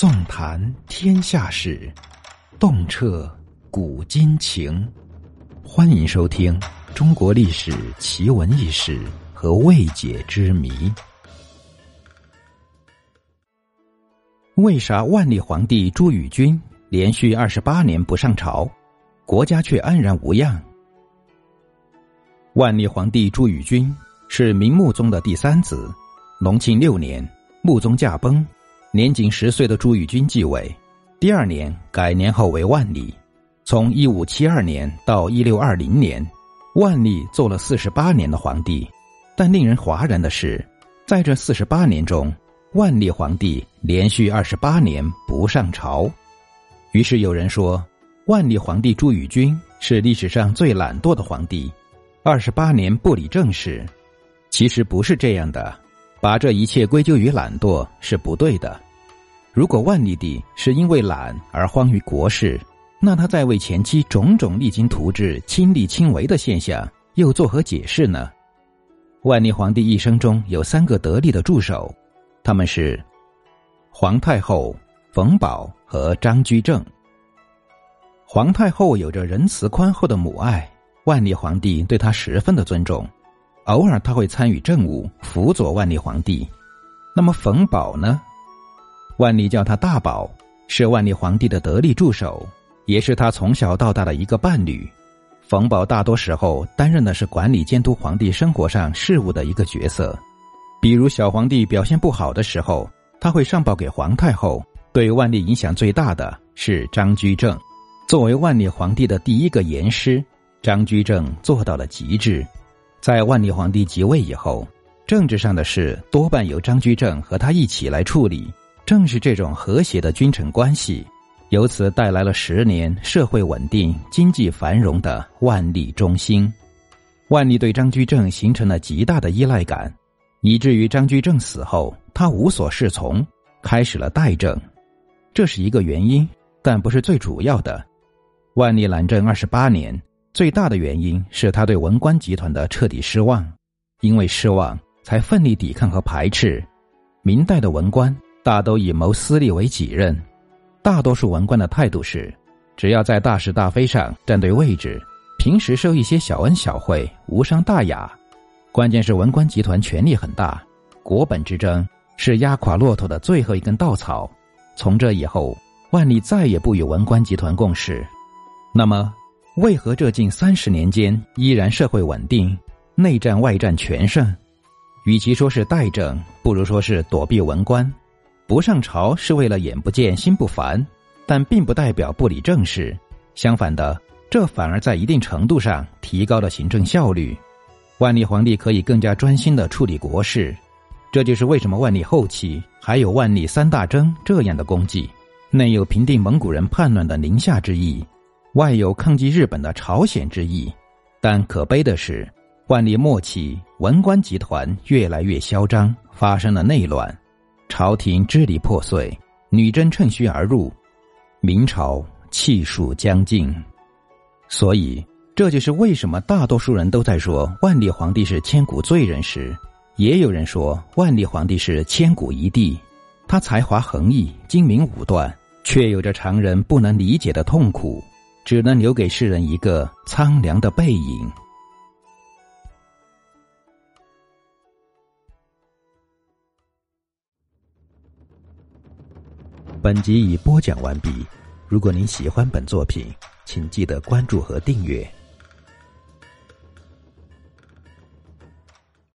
纵谈天下事，洞彻古今情。欢迎收听《中国历史奇闻异事和未解之谜》。为啥万历皇帝朱翊钧连续二十八年不上朝，国家却安然无恙？万历皇帝朱翊钧是明穆宗的第三子，隆庆六年，穆宗驾崩。年仅十岁的朱翊钧继位，第二年改年号为万历。从一五七二年到一六二零年，万历做了四十八年的皇帝。但令人哗然的是，在这四十八年中，万历皇帝连续二十八年不上朝。于是有人说，万历皇帝朱翊钧是历史上最懒惰的皇帝，二十八年不理政事。其实不是这样的。把这一切归咎于懒惰是不对的。如果万历帝是因为懒而荒于国事，那他在位前期种种励精图治、亲力亲为的现象又作何解释呢？万历皇帝一生中有三个得力的助手，他们是皇太后、冯保和张居正。皇太后有着仁慈宽厚的母爱，万历皇帝对她十分的尊重。偶尔他会参与政务，辅佐万历皇帝。那么冯保呢？万历叫他大宝，是万历皇帝的得力助手，也是他从小到大的一个伴侣。冯保大多时候担任的是管理监督皇帝生活上事务的一个角色。比如小皇帝表现不好的时候，他会上报给皇太后。对万历影响最大的是张居正，作为万历皇帝的第一个严师，张居正做到了极致。在万历皇帝即位以后，政治上的事多半由张居正和他一起来处理。正是这种和谐的君臣关系，由此带来了十年社会稳定、经济繁荣的万历中兴。万历对张居正形成了极大的依赖感，以至于张居正死后，他无所适从，开始了代政。这是一个原因，但不是最主要的。万历揽政二十八年。最大的原因是他对文官集团的彻底失望，因为失望才奋力抵抗和排斥。明代的文官大都以谋私利为己任，大多数文官的态度是，只要在大是大非上站对位置，平时收一些小恩小惠无伤大雅。关键是文官集团权力很大，国本之争是压垮骆驼的最后一根稻草。从这以后，万历再也不与文官集团共事。那么。为何这近三十年间依然社会稳定，内战外战全胜？与其说是代政，不如说是躲避文官。不上朝是为了眼不见心不烦，但并不代表不理政事。相反的，这反而在一定程度上提高了行政效率。万历皇帝可以更加专心的处理国事，这就是为什么万历后期还有万历三大征这样的功绩：内有平定蒙古人叛乱的宁夏之役。外有抗击日本的朝鲜之意，但可悲的是，万历末期文官集团越来越嚣张，发生了内乱，朝廷支离破碎，女真趁虚而入，明朝气数将尽。所以，这就是为什么大多数人都在说万历皇帝是千古罪人时，也有人说万历皇帝是千古一帝。他才华横溢，精明武断，却有着常人不能理解的痛苦。只能留给世人一个苍凉的背影。本集已播讲完毕。如果您喜欢本作品，请记得关注和订阅。